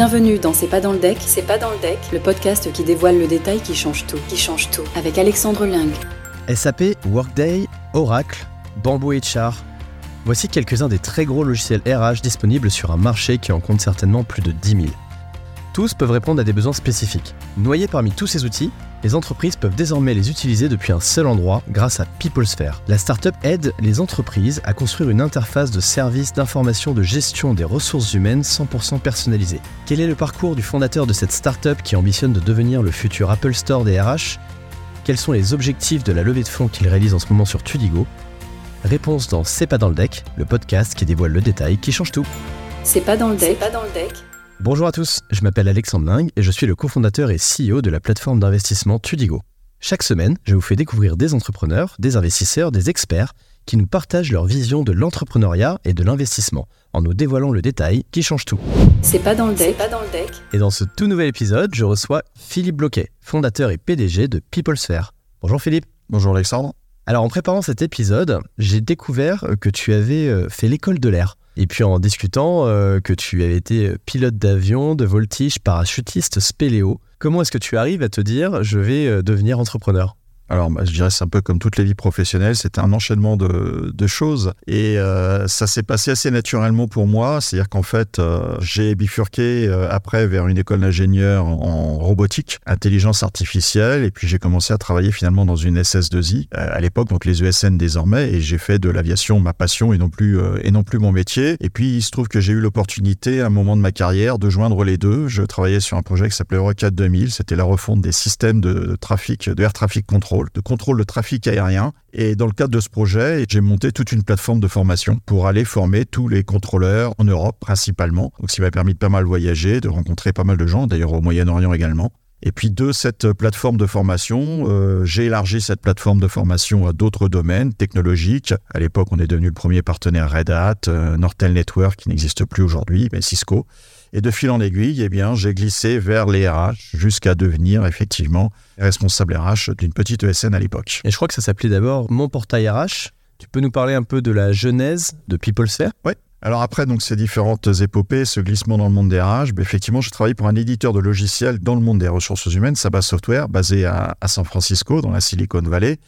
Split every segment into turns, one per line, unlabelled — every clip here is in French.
Bienvenue dans C'est pas dans le deck, C'est pas dans le deck, le podcast qui dévoile le détail qui change tout, qui change tout, avec Alexandre Ling.
SAP, Workday, Oracle, Bamboo HR. Voici quelques-uns des très gros logiciels RH disponibles sur un marché qui en compte certainement plus de 10 000. Tous peuvent répondre à des besoins spécifiques. Noyés parmi tous ces outils, les entreprises peuvent désormais les utiliser depuis un seul endroit grâce à PeopleSphere. La startup aide les entreprises à construire une interface de service d'information de gestion des ressources humaines 100% personnalisée. Quel est le parcours du fondateur de cette startup qui ambitionne de devenir le futur Apple Store des RH Quels sont les objectifs de la levée de fonds qu'il réalise en ce moment sur Tudigo? Réponse dans C'est pas dans le deck, le podcast qui dévoile le détail qui change tout.
C'est pas dans le deck, pas dans le deck.
Bonjour à tous, je m'appelle Alexandre Ling et je suis le cofondateur et CEO de la plateforme d'investissement Tudigo. Chaque semaine, je vous fais découvrir des entrepreneurs, des investisseurs, des experts qui nous partagent leur vision de l'entrepreneuriat et de l'investissement en nous dévoilant le détail qui change tout.
C'est pas dans le deck, pas dans le deck.
Et dans ce tout nouvel épisode, je reçois Philippe Bloquet, fondateur et PDG de PeopleSphere. Bonjour Philippe.
Bonjour Alexandre.
Alors en préparant cet épisode, j'ai découvert que tu avais euh, fait l'école de l'air. Et puis en discutant euh, que tu avais été pilote d'avion, de voltige, parachutiste, spéléo, comment est-ce que tu arrives à te dire je vais euh, devenir entrepreneur?
Alors, bah, je dirais c'est un peu comme toutes les vies professionnelles, c'était un enchaînement de, choses et euh, ça s'est passé assez naturellement pour moi. C'est-à-dire qu'en fait, euh, j'ai bifurqué euh, après vers une école d'ingénieur en robotique, intelligence artificielle, et puis j'ai commencé à travailler finalement dans une SS2I à l'époque, donc les ESN désormais, et j'ai fait de l'aviation ma passion et non plus et non plus mon métier. Et puis il se trouve que j'ai eu l'opportunité à un moment de ma carrière de joindre les deux. Je travaillais sur un projet qui s'appelait Eurocat 2000, c'était la refonte des systèmes de trafic, de air traffic control de contrôle de trafic aérien. Et dans le cadre de ce projet, j'ai monté toute une plateforme de formation pour aller former tous les contrôleurs en Europe principalement. Donc, ce qui m'a permis de pas mal voyager, de rencontrer pas mal de gens, d'ailleurs au Moyen-Orient également. Et puis de cette plateforme de formation, euh, j'ai élargi cette plateforme de formation à d'autres domaines technologiques. À l'époque, on est devenu le premier partenaire Red Hat, euh, Nortel Network qui n'existe plus aujourd'hui, mais Cisco. Et de fil en aiguille, eh bien, j'ai glissé vers les RH jusqu'à devenir effectivement responsable RH d'une petite ESN à l'époque.
Et je crois que ça s'appelait d'abord Mon Portail RH. Tu peux nous parler un peu de la genèse de PeopleSphere
Oui. Alors après donc ces différentes épopées, ce glissement dans le monde des RH, ben, effectivement, je travaille pour un éditeur de logiciels dans le monde des ressources humaines, Saba Software, basé à, à San Francisco, dans la Silicon Valley.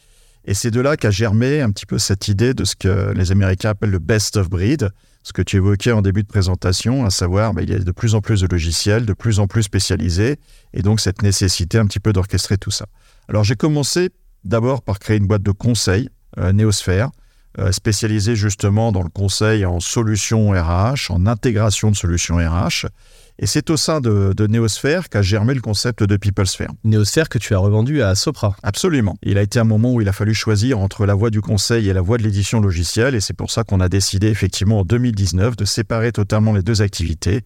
Et c'est de là qu'a germé un petit peu cette idée de ce que les Américains appellent le best of breed, ce que tu évoquais en début de présentation, à savoir bah, il y a de plus en plus de logiciels, de plus en plus spécialisés, et donc cette nécessité un petit peu d'orchestrer tout ça. Alors j'ai commencé d'abord par créer une boîte de conseil, euh, Néosphère, euh, spécialisée justement dans le conseil en solutions RH, en intégration de solutions RH, et c'est au sein de, de Néosphère qu'a germé le concept de PeopleSphere.
Néosphère que tu as revendu à Sopra.
Absolument. Il a été un moment où il a fallu choisir entre la voie du conseil et la voie de l'édition logicielle, et c'est pour ça qu'on a décidé effectivement en 2019 de séparer totalement les deux activités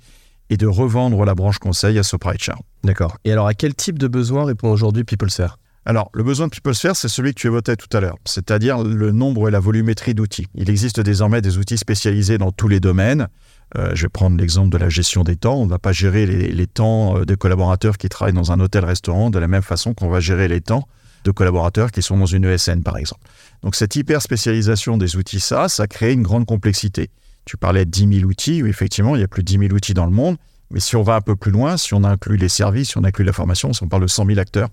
et de revendre la branche conseil à Sopra HR.
D'accord. Et alors à quel type de besoin répond aujourd'hui PeopleSphere?
Alors, le besoin de PeopleSphere, c'est celui que tu évoquais tout à l'heure, c'est-à-dire le nombre et la volumétrie d'outils. Il existe désormais des outils spécialisés dans tous les domaines. Euh, je vais prendre l'exemple de la gestion des temps. On ne va pas gérer les, temps euh, des collaborateurs qui travaillent dans un hôtel-restaurant de la même façon qu'on va gérer les temps de collaborateurs qui sont dans une ESN, par exemple. Donc cette hyper spécialisation des outils SaaS, ça crée une grande complexité. Tu parlais de 10 000 outils, oui, effectivement, il y a plus de 10 000 outils dans le monde, mais si on va un peu plus loin, si on inclut les services, si on inclut la formation, si on parle de 100 000 acteurs,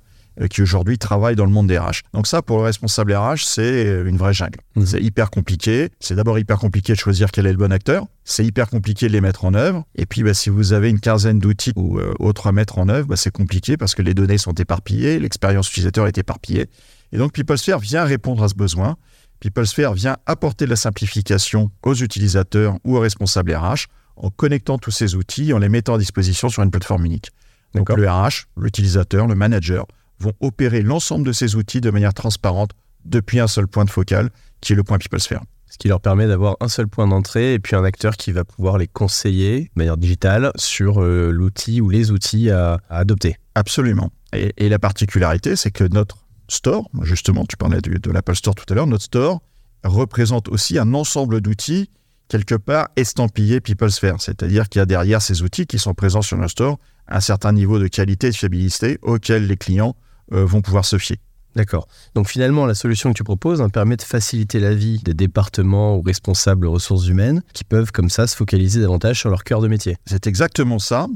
qui aujourd'hui travaillent dans le monde des RH. Donc ça, pour le responsable RH, c'est euh, une vraie jungle. Mhm. C'est hyper compliqué. C'est d'abord hyper compliqué de choisir quel est le bon acteur. C'est hyper compliqué de les mettre en œuvre. Et puis, bah, si vous avez une quinzaine d'outils ou euh, autres à mettre en œuvre, bah, c'est compliqué parce que les données sont éparpillées, l'expérience utilisateur est éparpillée. Et donc, PeopleSphere vient répondre à ce besoin. PeopleSphere vient apporter de la simplification aux utilisateurs ou aux responsables RH en connectant tous ces outils, en les mettant à disposition sur une plateforme unique. Donc le RH, l'utilisateur, le manager vont opérer l'ensemble de ces outils de manière transparente depuis un seul point de focal, qui est le point PeopleSphere.
Ce qui leur permet d'avoir un seul point d'entrée et puis un acteur qui va pouvoir les conseiller de manière digitale sur euh, l'outil ou les outils à, adopter.
Absolument. Et, la particularité, c'est que notre store, justement, tu parlais de, de l'Apple Store tout à l'heure, notre store représente aussi un ensemble d'outils quelque part estampillés PeopleSphere. C'est-à-dire qu'il y a derrière ces outils qui sont présents sur notre store un certain niveau de qualité et de fiabilité auquel les clients vont pouvoir se fier.
D'accord. Donc finalement, la solution que tu proposes hein, permet de faciliter la vie des départements ou responsables ressources humaines qui peuvent comme ça se focaliser davantage sur leur cœur de métier.
C'est exactement ça.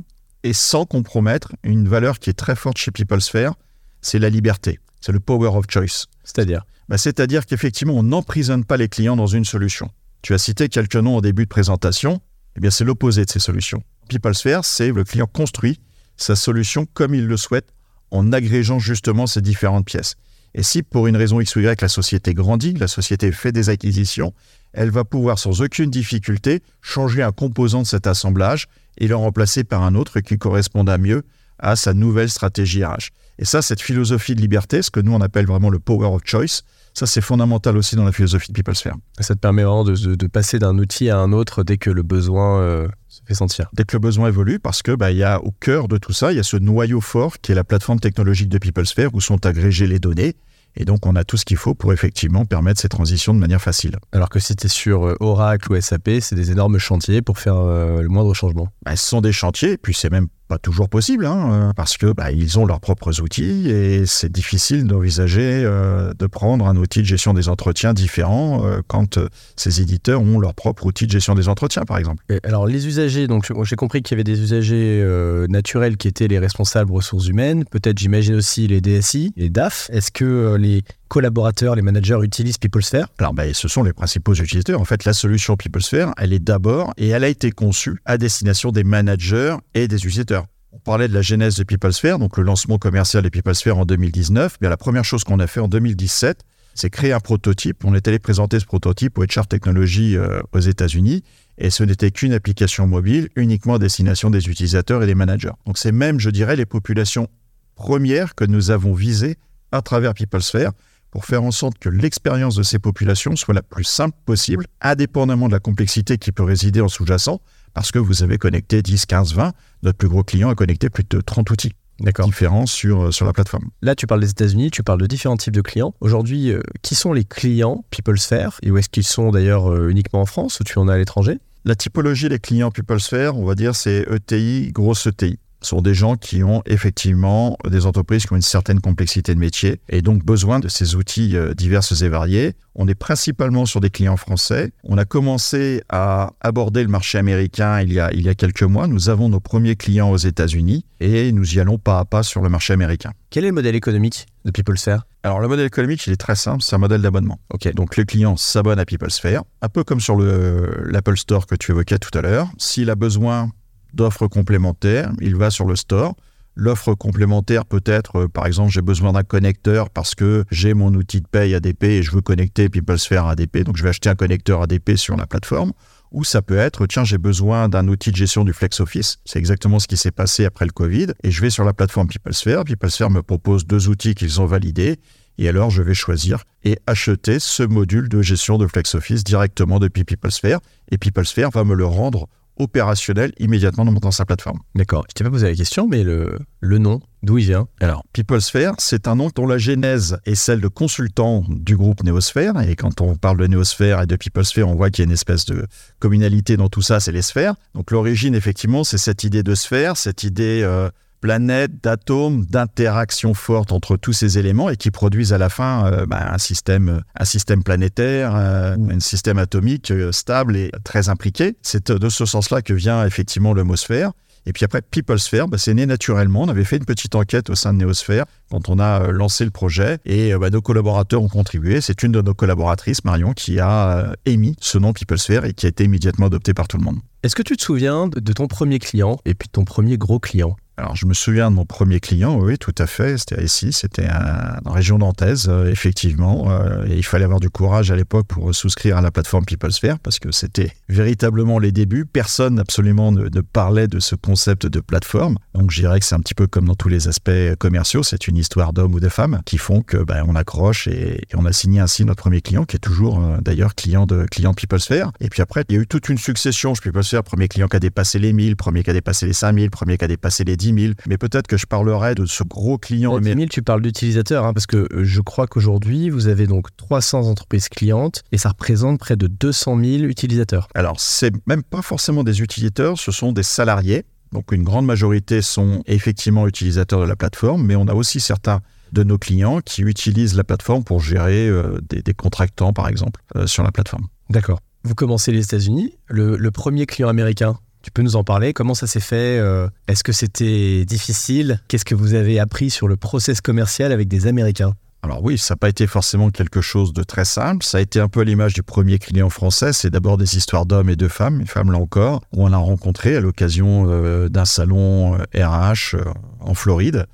et sans compromettre une valeur qui est très forte chez PeopleSphere, c'est la liberté, c'est le power of choice.
C'est-à-dire
bah, C'est-à-dire qu'effectivement, on n'emprisonne pas les clients dans une solution. Tu as cité quelques noms au début de présentation, eh bien c'est l'opposé de ces solutions. PeopleSphere, c'est le client construit sa solution comme il le souhaite en agrégeant justement ces différentes pièces. Et si pour une raison X ou Y la société grandit, la société fait des acquisitions, elle va pouvoir sans aucune difficulté changer un composant de cet assemblage et le remplacer par un autre qui corresponda mieux à sa nouvelle stratégie RH. Et ça, cette philosophie de liberté, ce que nous on appelle vraiment le power of choice, ça c'est fondamental aussi dans la philosophie de PeopleSphere.
Ça te permet vraiment de, passer d'un outil à un autre dès que le besoin euh, fait sentir.
Dès que le besoin évolue, parce que bah, y a au cœur de tout ça, il y a ce noyau fort qui est la plateforme technologique de PeopleSphere où sont agrégées les données et donc, on a tout ce qu'il faut pour effectivement permettre ces transitions de manière facile.
Alors que si tu es sur euh, Oracle ou SAP, c'est des énormes chantiers pour faire euh, le moindre changement.
Bah, ce sont des chantiers, puis c'est même pas toujours possible, hein, euh, parce que bah, ils ont leurs propres outils et c'est difficile d'envisager euh, de prendre un outil de gestion des entretiens différent euh, quand ces éditeurs ont leur propre outil de gestion des entretiens, par exemple.
alors les usagers, donc j'ai compris qu'il y avait des usagers naturels qui étaient les responsables ressources humaines, peut-être j'imagine aussi les DSI, les DAF. Est-ce que les collaborateurs, les managers utilisent PeopleSphere
Alors, ben, ce sont les principaux utilisateurs. En fait, la solution PeopleSphere, elle est d'abord et elle a été conçue à destination des managers et des utilisateurs. On parlait de la genèse de PeopleSphere, donc le lancement commercial de PeopleSphere en 2019. Bien, la première chose qu'on a fait en 2017, c'est créer un prototype. On est allé présenter ce prototype au HR Technology euh, aux États-Unis. Et ce n'était qu'une application mobile uniquement à destination des utilisateurs et des managers. Donc c'est même, je dirais, les populations premières que nous avons visées à travers PeopleSphere pour faire en sorte que l'expérience de ces populations soit la plus simple possible, indépendamment de la complexité qui peut résider en sous-jacent, parce que vous avez connecté 10, 15, 20. Notre plus gros client a connecté plus de 30 outils différents sur, euh, sur la plateforme.
Là, tu parles des États-Unis, tu parles de différents types de clients. Aujourd'hui, euh, qui sont les clients PeopleSphere? Et où est-ce qu'ils sont d'ailleurs euh, uniquement en France ou tu en as à l'étranger?
La typologie des clients PeopleSphere, on va dire, c'est ETI, grosse ETI sont des gens qui ont effectivement des entreprises qui ont une certaine complexité de métier et donc besoin de ces outils euh, divers et variés. On est principalement sur des clients français. On a commencé à aborder le marché américain il y a, il y a quelques mois. Nous avons nos premiers clients aux États-Unis et nous y allons pas à pas sur le marché américain.
Quel est le modèle économique de PeopleSphere?
Alors le modèle économique, il est très simple, c'est un modèle d'abonnement. Ok, donc le client s'abonne à PeopleSphere, un peu comme sur l'Apple Store que tu évoquais tout à l'heure. S'il a besoin d'offres complémentaires. Il va sur le store. L'offre complémentaire peut être, euh, par exemple, j'ai besoin d'un connecteur parce que j'ai mon outil de paye ADP et je veux connecter PeopleSphere à ADP, donc je vais acheter un connecteur ADP sur la plateforme. Ou ça peut être, tiens, j'ai besoin d'un outil de gestion du flex office. C'est exactement ce qui s'est passé après le Covid. Et je vais sur la plateforme PeopleSphere. PeopleSphere me propose deux outils qu'ils ont validés. Et alors, je vais choisir et acheter ce module de gestion de flex office directement depuis PeopleSphere. Et PeopleSphere va me le rendre opérationnel immédiatement dans sa plateforme.
D'accord. Je t'ai pas posé la question, mais le, le nom, d'où il vient?
Alors, PeopleSphere, c'est un nom dont la genèse est celle de consultants du groupe Néosphère. Et quand on parle de Néosphère et de PeopleSphere, on voit qu'il y a une espèce de communalité dans tout ça, c'est les sphères. Donc l'origine, effectivement, c'est cette idée de sphère, cette idée... Euh, planètes, d'atomes, d'interactions fortes entre tous ces éléments et qui produisent à la fin euh, bah, un, système, un système planétaire, euh, un système atomique euh, stable et très impliqué. C'est de ce sens-là que vient effectivement l'homosphère. Et puis après, PeopleSphere, bah, c'est né naturellement. On avait fait une petite enquête au sein de Néosphère quand on a lancé le projet et bah, nos collaborateurs ont contribué. C'est une de nos collaboratrices, Marion, qui a émis ce nom PeopleSphere et qui a été immédiatement adopté par tout le monde.
Est-ce que tu te souviens de ton premier client et puis de ton premier gros client?
Alors, je me souviens de mon premier client, oui, tout à fait. C'était ici, c'était la région nantaise, euh, effectivement. Euh, et il fallait avoir du courage à l'époque pour souscrire à la plateforme PeopleSphere parce que c'était véritablement les débuts. Personne absolument ne, parlait de ce concept de plateforme. Donc, je dirais que c'est un petit peu comme dans tous les aspects commerciaux. C'est une histoire d'hommes ou de femmes qui font que ben, on accroche et, on a signé ainsi notre premier client, qui est toujours euh, d'ailleurs client de client PeopleSphere. Et puis après, il y a eu toute une succession. Je PeopleSphere, premier client qui a dépassé les 1000, premier qui a dépassé les 5000, premier qui a dépassé les 10 mais peut-être que je parlerai de ce gros client.
10 000, tu parles d'utilisateurs, hein, parce que euh, je crois qu'aujourd'hui, vous avez donc 300 entreprises clientes et ça représente près de 200 000 utilisateurs.
Alors, c'est même pas forcément des utilisateurs, ce sont des salariés. Donc, une grande majorité sont effectivement utilisateurs de la plateforme, mais on a aussi certains de nos clients qui utilisent la plateforme pour gérer euh, des, contractants, par exemple, euh, sur la plateforme.
D'accord. Vous commencez les États-Unis. Le, le, premier client américain, Tu peux nous en parler? Comment ça s'est fait euh, Est-ce que c'était difficile? Qu'est-ce que vous avez appris sur le process commercial avec des Américains?
Alors oui, ça n'a pas été forcément quelque chose de très simple. Ça a été un peu l'image du premier client français. C'est d'abord des histoires d'hommes et de femmes, et femmes là encore, où on a rencontré à l'occasion euh, d'un salon RH en Floride.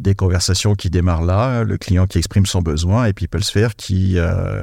des conversations qui démarrent là, le client qui exprime son besoin et PeopleSphere qui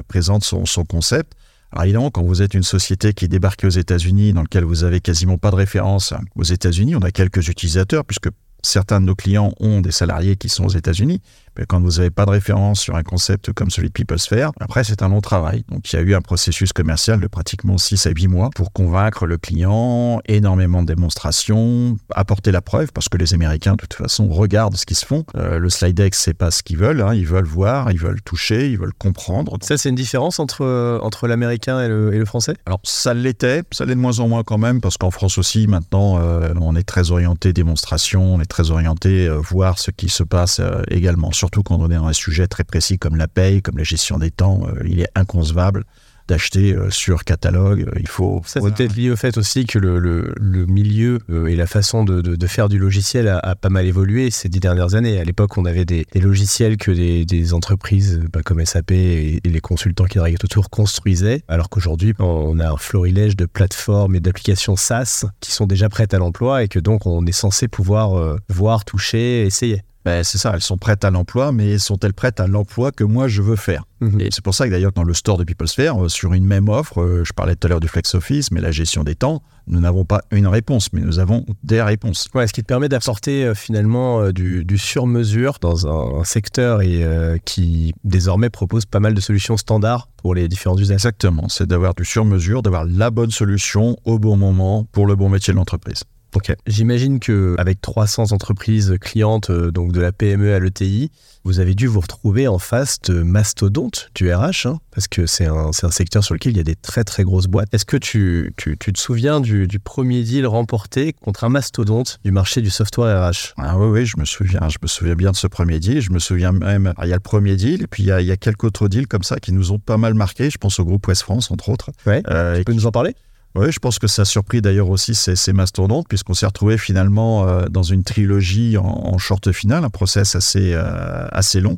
présente son concept. Alors évidemment, quand vous êtes une société qui débarque aux États-Unis, dans laquelle vous avez quasiment pas de référence aux États-Unis, on a quelques utilisateurs, puisque certains de nos clients ont des salariés qui sont aux États-Unis, quand vous n'avez pas de référence sur un concept comme celui de PeopleSphere, après c'est un long travail. Donc il y a eu un processus commercial de pratiquement 6 à 8 mois pour convaincre le client, énormément de démonstrations, apporter la preuve, parce que les Américains de toute façon regardent ce qui se font. Euh, le slide deck, c'est pas ce qu'ils veulent, hein. ils veulent voir, ils veulent toucher, ils veulent comprendre.
Ça c'est une différence entre, euh, entre l'américain et le, et le, français?
Alors ça l'était, ça l'est de moins en moins quand même, parce qu'en France aussi maintenant euh, on est très orienté démonstration, on est très orienté voir ce qui se passe également surtout quand on est dans un sujet très précis comme la paye, comme la gestion des temps, euh, il est inconcevable d'acheter euh, sur catalogue. Euh, il faut.
Ça, c'est peut-être lié au fait aussi que le, le, milieu et la façon de, de, faire du logiciel a, pas mal évolué ces dix dernières années. À l'époque, on avait des, logiciels que des, des entreprises bah, comme SAP et, les consultants qui travaillaient autour construisaient, alors qu'aujourd'hui, on a un florilège de plateformes et d'applications SaaS qui sont déjà prêtes à l'emploi et que donc on est censé pouvoir voir, toucher, essayer.
Ben, c'est ça, elles sont prêtes à l'emploi, mais sont-elles prêtes à l'emploi que moi je veux faire mhm. Et c'est pour ça que d'ailleurs dans le store de PeopleSphere, euh, sur une même offre, euh, je parlais tout à l'heure du flex office, mais la gestion des temps, nous n'avons pas une réponse, mais nous avons des réponses.
Ouais, ce qui te permet d'apporter euh, finalement du, sur-mesure dans un, secteur et qui désormais propose pas mal de solutions standards pour les différents usages.
Exactement, c'est d'avoir du sur-mesure, d'avoir la bonne solution au bon moment pour le bon métier de l'entreprise.
Ok. J'imagine que avec 300 entreprises clientes, euh, donc de la PME à l'ETI, vous avez dû vous retrouver en face de mastodontes du RH, hein, parce que c'est un, un, secteur sur lequel il y a des très très grosses boîtes. Est-ce que tu, tu, tu, te souviens du, du, premier deal remporté contre un mastodonte du marché du software RH
Ah oui, oui, je me souviens. Je me souviens bien de ce premier deal. Je me souviens même, il y a le premier deal, et puis il y a, il y a quelques autres deals comme ça qui nous ont pas mal marqué. Je pense au groupe West France, entre autres.
Ouais. Euh, tu peux nous en parler?
Oui, je pense que ça a surpris d'ailleurs aussi ces, ces mastodontes, puisqu'on s'est retrouvé finalement euh, dans une trilogie en, short finale, un process assez, euh, assez long,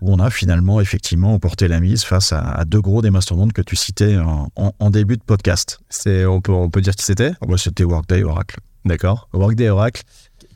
où on a finalement effectivement porté la mise face à, deux gros des mastodontes que tu citais en, début de podcast.
C'est, on, peut, on peut dire qui c'était?
Ah bah, C'était Workday Oracle.
D'accord. Workday Oracle.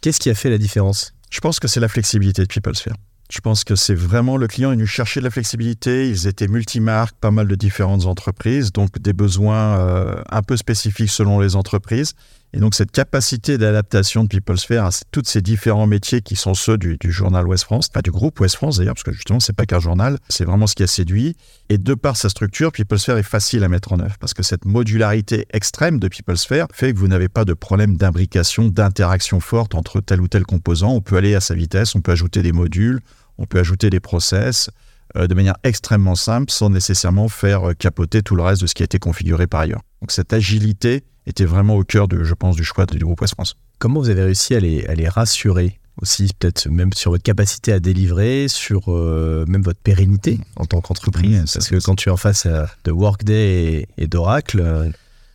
Qu'est-ce qui a fait la différence?
Je pense que c'est la flexibilité de PeopleSphere. Je pense que c'est vraiment le client est venu chercher de la flexibilité. Ils étaient multimarques, pas mal de différentes entreprises, donc des besoins euh, un peu spécifiques selon les entreprises. Et donc cette capacité d'adaptation de PeopleSphere à tous ces différents métiers qui sont ceux du, journal Ouest France, enfin du groupe Ouest France d'ailleurs, parce que justement c'est pas qu'un journal, c'est vraiment ce qui a séduit. Et de par sa structure, PeopleSphere est facile à mettre en œuvre, parce que cette modularité extrême de PeopleSphere fait que vous n'avez pas de problème d'imbrication, d'interaction forte entre tel ou tel composant. On peut aller à sa vitesse, on peut ajouter des modules, on peut ajouter des process euh, de manière extrêmement simple sans nécessairement faire euh, capoter tout le reste de ce qui a été configuré par ailleurs. Donc cette agilité était vraiment au cœur, de, je pense, du choix du groupe West France.
Comment vous avez réussi à les, rassurer aussi, peut-être même sur votre capacité à délivrer, sur euh, même votre pérennité en tant qu'entreprise Parce que quand tu es en face de Workday et, d'Oracle,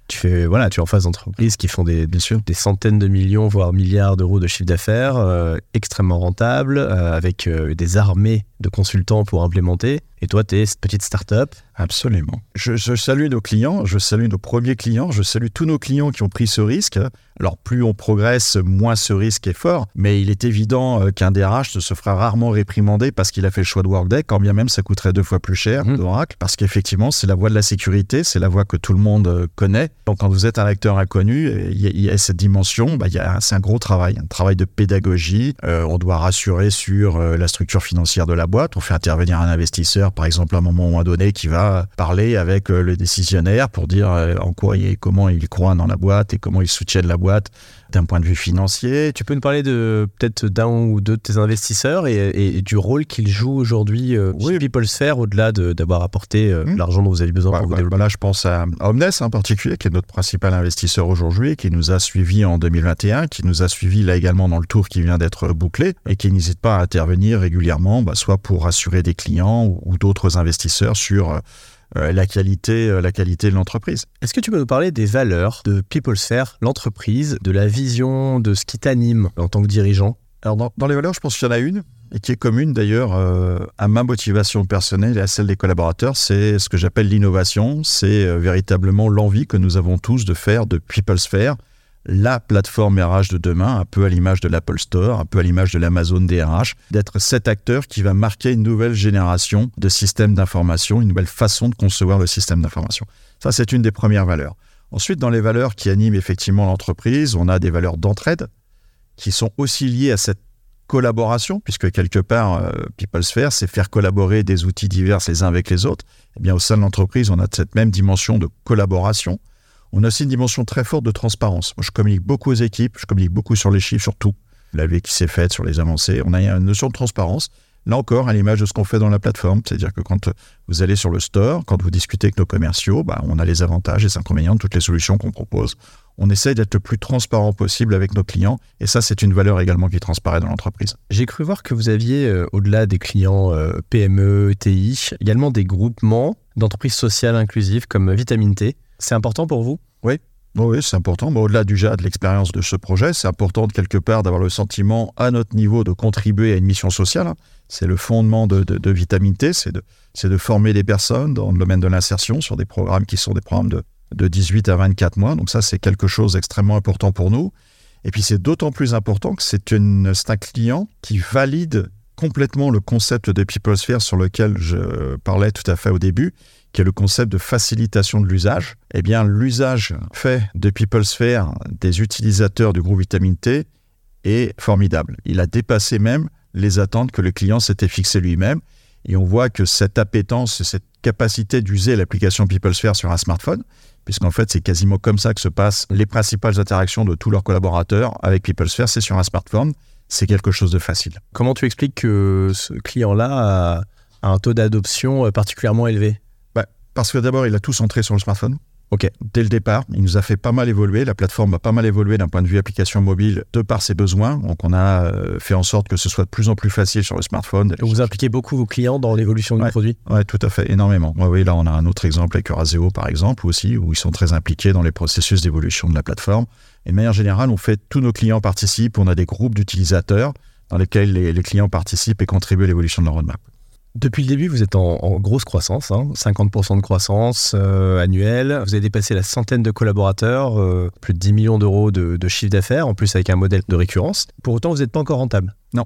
tu fais voilà, tu es en face d'entreprises qui font des, des centaines de millions, voire milliards d'euros de chiffre d'affaires, extrêmement rentables, avec des armées de consultants pour implémenter. Et toi, tu es cette petite start-up
Absolument. Je, salue nos clients, je salue nos premiers clients, je salue tous nos clients qui ont pris ce risque. Alors, plus on progresse, moins ce risque est fort. Mais il est évident euh, qu'un DRH se fera rarement réprimander parce qu'il a fait le choix de Workday, quand bien même ça coûterait deux fois plus cher mmh. d'Oracle. Parce qu'effectivement, c'est la voie de la sécurité, c'est la voie que tout le monde euh, connaît. Donc, quand vous êtes un acteur inconnu, il y, a cette dimension, bah, c'est un gros travail, un travail de pédagogie. Euh, on doit rassurer sur la structure financière de la boîte. On fait intervenir un investisseur, par exemple, à un moment donné, qui va parler avec euh, le décisionnaire pour dire euh, en quoi et comment il croit dans la boîte et comment il soutient la boîte d'un point de vue financier.
Tu peux nous parler de peut-être d'un ou deux de tes investisseurs et, du rôle qu'ils jouent aujourd'hui euh, oui. chez PeopleSphere au-delà d'avoir apporté hmm. l'argent dont vous avez besoin pour vous développer.
Là, je pense à Omnes en particulier, qui est notre principal investisseur aujourd'hui, qui nous a suivis en 2021, qui nous a suivis là également dans le tour qui vient d'être bouclé et qui n'hésite pas à intervenir régulièrement, bah, soit pour rassurer des clients ou, d'autres investisseurs sur euh, la, qualité, euh, la qualité de l'entreprise.
Est-ce que tu peux nous parler des valeurs de PeopleSphere, l'entreprise, de la vision, de ce qui t'anime en tant que dirigeant?
Alors, dans, dans, les valeurs, je pense qu'il y en a une, et qui est commune d'ailleurs euh, à ma motivation personnelle et à celle des collaborateurs, c'est ce que j'appelle l'innovation. C'est euh, véritablement l'envie que nous avons tous de faire de PeopleSphere la plateforme RH de demain, un peu à l'image de l'Apple Store, un peu à l'image de l'Amazon DRH, d'être cet acteur qui va marquer une nouvelle génération de systèmes d'information, une nouvelle façon de concevoir le système d'information. Ça, c'est une des premières valeurs. Ensuite, dans les valeurs qui animent effectivement l'entreprise, on a des valeurs d'entraide qui sont aussi liées à cette collaboration, puisque quelque part, euh, PeopleSphere, c'est faire collaborer des outils divers les uns avec les autres. Eh bien, au sein de l'entreprise, on a cette même dimension de collaboration on a aussi une dimension très forte de transparence. Moi, je communique beaucoup aux équipes, je communique beaucoup sur les chiffres, sur tout. La vie qui s'est faite, sur les avancées. On a une notion de transparence. Là encore, à l'image de ce qu'on fait dans la plateforme, c'est-à-dire que quand vous allez sur le store, quand vous discutez avec nos commerciaux, bah, on a les avantages et les inconvénients de toutes les solutions qu'on propose. On essaie d'être le plus transparent possible avec nos clients et ça, c'est une valeur également qui transparaît dans l'entreprise.
J'ai cru voir que vous aviez, euh, au-delà des clients euh, PME, TI, également des groupements d'entreprises sociales inclusives comme Vitamine T. C'est important pour vous?
Oui. Oui, c'est important. Au-delà déjà de l'expérience de ce projet, c'est important de quelque part d'avoir le sentiment à notre niveau de contribuer à une mission sociale. Hein. C'est le fondement de, de, Vitamine T, c'est de, de, former des personnes dans le domaine de l'insertion sur des programmes qui sont des programmes de, de 18 à 24 mois. Donc ça, c'est quelque chose d'extrêmement important pour nous. Et puis c'est d'autant plus important que c'est un client qui valide complètement le concept de PeopleSphere sur lequel je parlais tout à fait au début, qui est le concept de facilitation de l'usage, eh bien, l'usage fait de PeopleSphere des utilisateurs du groupe Vitamine T est formidable. Il a dépassé même les attentes que le client s'était fixé lui-même. Et on voit que cette appétence, cette capacité d'user l'application PeopleSphere sur un smartphone, puisqu'en fait, c'est quasiment comme ça que se passent les principales interactions de tous leurs collaborateurs avec PeopleSphere, c'est sur un smartphone. C'est quelque chose de facile.
Comment tu expliques que ce client-là a un taux d'adoption euh, particulièrement élevé?
Parce que d'abord, il a tout centré sur le smartphone.
Ok.
Dès le départ, il nous a fait pas mal évoluer. La plateforme a pas mal évolué d'un point de vue application mobile de par ses besoins. Donc, on a euh, fait en sorte que ce soit de plus en plus facile sur le smartphone.
Vous impliquez beaucoup vos clients dans l'évolution du produit
Oui, tout à fait, énormément. oui, là, on a un autre exemple avec Euraseo, par exemple, aussi, où ils sont très impliqués dans les processus d'évolution de la plateforme. Et de manière générale, on fait tous nos clients participent. On a des groupes d'utilisateurs dans lesquels les, les clients participent et contribuent à l'évolution de leur roadmap.
Depuis le début, vous êtes en, grosse croissance, 50% hein, de croissance euh, annuelle. Vous avez dépassé la centaine de collaborateurs, euh, plus de 10 millions d'euros de, de chiffre d'affaires, en plus avec un modèle de récurrence. Pour autant, vous n'êtes pas encore rentable.
Non.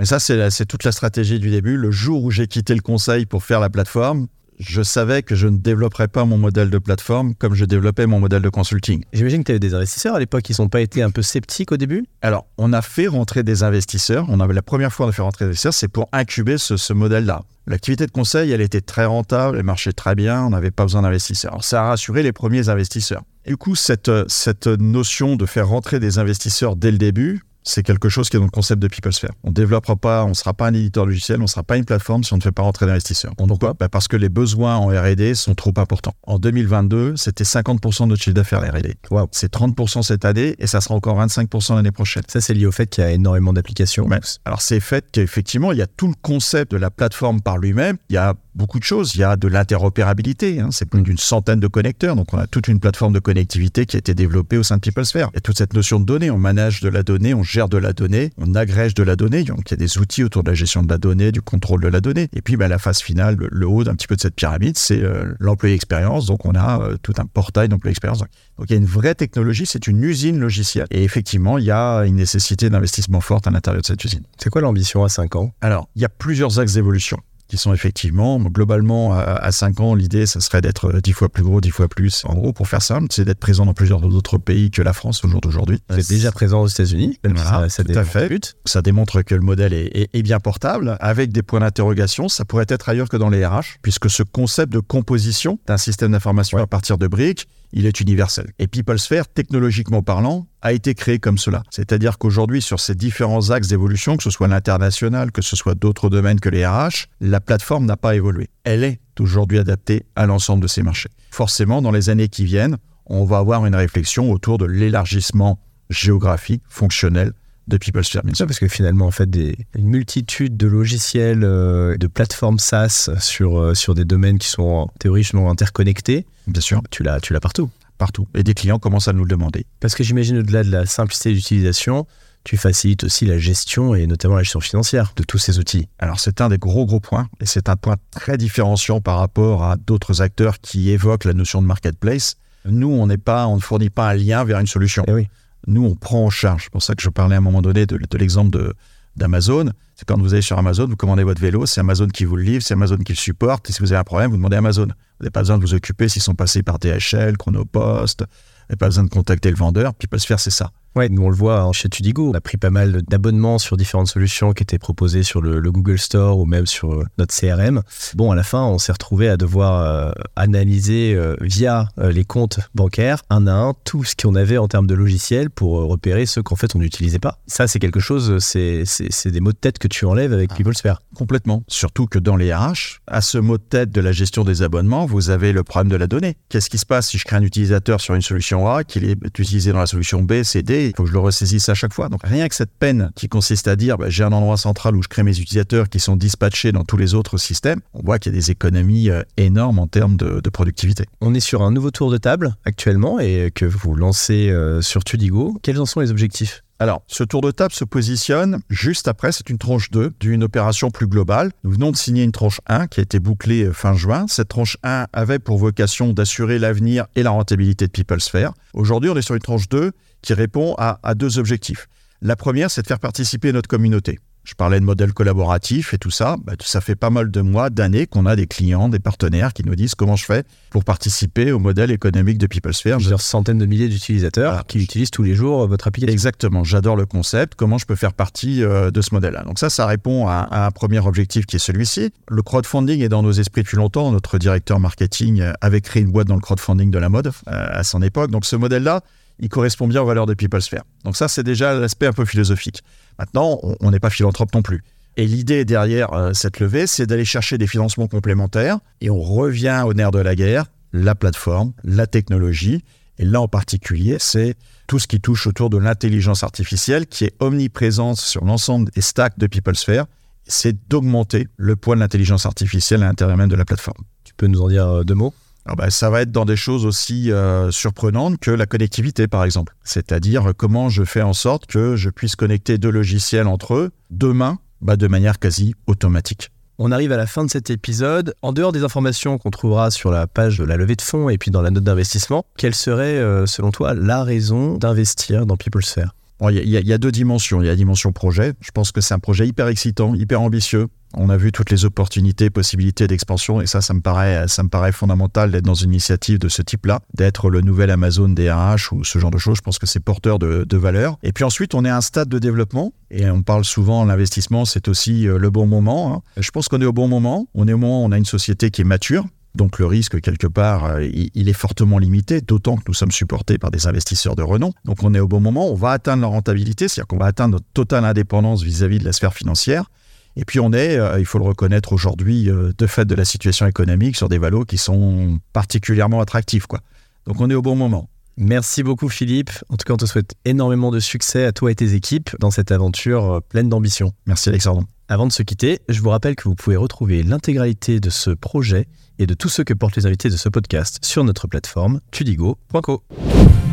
Et ça, c'est toute la stratégie du début. Le jour où j'ai quitté le conseil pour faire la plateforme, je savais que je ne développerais pas mon modèle de plateforme comme je développais mon modèle de consulting.
J'imagine que tu avais des investisseurs à l'époque qui n'ont pas été un peu sceptiques au début?
Alors, on a fait rentrer des investisseurs. On avait la première fois de faire rentrer des investisseurs, c'est pour incuber ce, modèle-là. L'activité de conseil, elle était très rentable, elle marchait très bien, on n'avait pas besoin d'investisseurs. Alors, ça a rassuré les premiers investisseurs. du coup, cette, cette notion de faire rentrer des investisseurs dès le début, c'est quelque chose qui est dans le concept de PeopleSphere. On ne développera pas, on ne sera pas un éditeur logiciel, on ne sera pas une plateforme si on ne fait pas rentrer d'investisseurs.
Pourquoi
bah Parce que les besoins en R&D sont trop importants. En 2022, c'était 50% de notre chiffre d'affaires R&D.
Wow.
C'est 30% cette année et ça sera encore 25% l'année prochaine.
Ça, c'est lié au fait qu'il y a énormément d'applications.
alors, c'est fait qu'effectivement, il y a tout le concept de la plateforme par lui-même. Il y a beaucoup de choses. Il y a de l'interopérabilité. Hein. C'est plus d'une centaine de connecteurs. Donc, on a toute une plateforme de connectivité qui a été développée au sein de PeopleSphere. Il y a toute cette notion de données. On manage de la donnée, on gère de la donnée, on agrège de la donnée. Donc, il y a des outils autour de la gestion de la donnée, du contrôle de la donnée. Et puis, ben, la phase finale, le, haut d'un petit peu de cette pyramide, c'est euh, l'employé expérience. Donc, on a euh, tout un portail d'employé expérience. Donc, il y a une vraie technologie. C'est une usine logicielle. Et effectivement, il y a une nécessité d'investissement forte à l'intérieur de cette usine.
C'est quoi l'ambition à 5 ans?
Alors, il y a plusieurs axes d'évolution qui sont effectivement, globalement, à, 5 ans, l'idée, ce serait d'être 10 fois plus gros, 10 fois plus. En gros, pour faire simple, c'est d'être présent dans plusieurs autres pays que la France au jour d'aujourd'hui.
Vous êtes déjà présent aux États-Unis.
Voilà, ça, tout à fait. Ça démontre que le modèle est, est bien portable. Avec des points d'interrogation, ça pourrait être ailleurs que dans les RH, puisque ce concept de composition d'un système d'information à partir de briques, il est universel. Et PeopleSphere, technologiquement parlant, a été créé comme cela. C'est-à-dire qu'aujourd'hui, sur ces différents axes d'évolution, que ce soit l'international, que ce soit d'autres domaines que les RH, la plateforme n'a pas évolué. Elle est aujourd'hui adaptée à l'ensemble de ces marchés. Forcément, dans les années qui viennent, on va avoir une réflexion autour de l'élargissement géographique, fonctionnel de PeopleSphere, bien sûr.
parce que finalement, en fait, des, une multitude de logiciels, euh, de plateformes SaaS sur, euh, sur des domaines qui sont théoriquement interconnectés,
Bien sûr,
tu l'as, tu l'as partout.
partout. Et des clients commencent à nous le demander.
Parce que j'imagine, au-delà de la simplicité d'utilisation, tu facilites aussi la gestion et notamment la gestion financière de tous ces outils.
Alors c'est un des gros gros points et c'est un point très différenciant par rapport à d'autres acteurs qui évoquent la notion de marketplace. Nous, on n'est pas, on ne fournit pas un lien vers une solution.
Eh oui.
Nous, on prend en charge. C'est pour ça que je parlais à un moment donné de, l'exemple d'Amazon. C'est quand vous allez sur Amazon, vous commandez votre vélo, c'est Amazon qui vous le livre, c'est Amazon qui le supporte. Et si vous avez un problème, vous demandez Amazon. Vous n'avez pas besoin de vous occuper s'ils sont passés par DHL, Chronopost. Vous n'avez pas besoin de contacter le vendeur. Puis se faire, c'est ça.
Ouais, nous on le voit hein, chez Tudigo. On a pris pas mal d'abonnements sur différentes solutions qui étaient proposées sur le, le Google Store ou même sur euh, notre CRM. Bon, à la fin, on s'est retrouvé à devoir euh, analyser euh, via euh, les comptes bancaires un à un tout ce qu'on avait en termes de logiciels pour repérer ceux qu'en fait on n'utilisait pas. Ça, c'est quelque chose, c'est des mots de tête que tu enlèves avec
Ah.
PeopleSphere.
Complètement. Surtout que dans les RH, à ce mot de tête de la gestion des abonnements, vous avez le problème de la donnée. Qu'est-ce qui se passe si je crée un utilisateur sur une solution A, qu'il est utilisé dans la solution B, C, D Il faut que je le ressaisisse à chaque fois. Donc rien que cette peine qui consiste à dire bah, j'ai un endroit central où je crée mes utilisateurs qui sont dispatchés dans tous les autres systèmes, on voit qu'il y a des économies euh, énormes en termes de, de productivité.
On est sur un nouveau tour de table actuellement et que vous lancez euh, sur Tudigo. Quels en sont les objectifs?
Alors, ce tour de table se positionne juste après, c'est une tranche 2 d'une opération plus globale. Nous venons de signer une tranche 1 qui a été bouclée euh, fin juin. Cette tranche 1 avait pour vocation d'assurer l'avenir et la rentabilité de PeopleSphere. Aujourd'hui, on est sur une tranche 2 qui répond à, à deux objectifs. La première, c'est de faire participer notre communauté. Je parlais de modèle collaboratif et tout ça. Bah, ça fait pas mal de mois, d'années qu'on a des clients, des partenaires qui nous disent comment je fais pour participer au modèle économique de PeopleSphere.
Plusieurs centaines de milliers d'utilisateurs qui utilisent tous les jours euh, votre application.
Exactement, j'adore le concept, comment je peux faire partie euh, de ce modèle-là? Donc ça, ça répond à, à un premier objectif qui est celui-ci. Le crowdfunding est dans nos esprits depuis longtemps. Notre directeur marketing avait créé une boîte dans le crowdfunding de la mode euh, à son époque. Donc ce modèle-là, il correspond bien aux valeurs de PeopleSphere. Donc ça, c'est déjà l'aspect un peu philosophique. Maintenant, on- n'est pas philanthrope non plus. Et l'idée derrière euh, cette levée, c'est d'aller chercher des financements complémentaires. Et on revient au nerf de la guerre, la plateforme, la technologie. Et là, en particulier, c'est tout ce qui touche autour de l'intelligence artificielle qui est omniprésente sur l'ensemble des stacks de PeopleSphere. C'est d'augmenter le poids de l'intelligence artificielle à l'intérieur même de la plateforme.
Tu peux nous en dire euh, deux mots?
Alors ben, ça va être dans des choses aussi euh, surprenantes que la connectivité, par exemple. C'est-à-dire comment je fais en sorte que je puisse connecter deux logiciels entre eux demain bah, de manière quasi automatique.
On arrive à la fin de cet épisode. En dehors des informations qu'on trouvera sur la page de la levée de fonds et puis dans la note d'investissement, quelle serait, euh, selon toi, la raison d'investir dans PeopleSphere?
Bon, Il y il y a deux dimensions. Il y a la dimension projet. Je pense que c'est un projet hyper excitant, hyper ambitieux. On a vu toutes les opportunités, possibilités d'expansion, et ça, ça me paraît, ça me paraît fondamental d'être dans une initiative de ce type-là, d'être le nouvel Amazon DRH ou ce genre de choses. Je pense que c'est porteur de, valeur. Et puis ensuite, on est à un stade de développement, et on parle souvent l'investissement, c'est aussi euh, le bon moment. hein. Je pense qu'on est au bon moment. On est au moment où on a une société qui est mature, donc le risque, quelque part, euh, il, il est fortement limité, d'autant que nous sommes supportés par des investisseurs de renom. Donc on est au bon moment, on va atteindre la rentabilité, c'est-à-dire qu'on va atteindre notre totale indépendance vis-à-vis de la sphère financière. Et puis on est, euh, il faut le reconnaître aujourd'hui, euh, de fait de la situation économique, sur des valos qui sont particulièrement attractifs. Quoi. Donc on est au bon moment.
Merci beaucoup Philippe. En tout cas, on te souhaite énormément de succès à toi et tes équipes dans cette aventure euh, pleine d'ambition.
Merci Alexandre.
Avant de se quitter, je vous rappelle que vous pouvez retrouver l'intégralité de ce projet et de tout ce que portent les invités de ce podcast sur notre plateforme tudigo.co.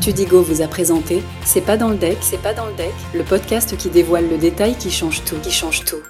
Tudigo vous a présenté C'est pas dans le deck, c'est pas dans le deck, le podcast qui dévoile le détail qui change tout, qui change tout.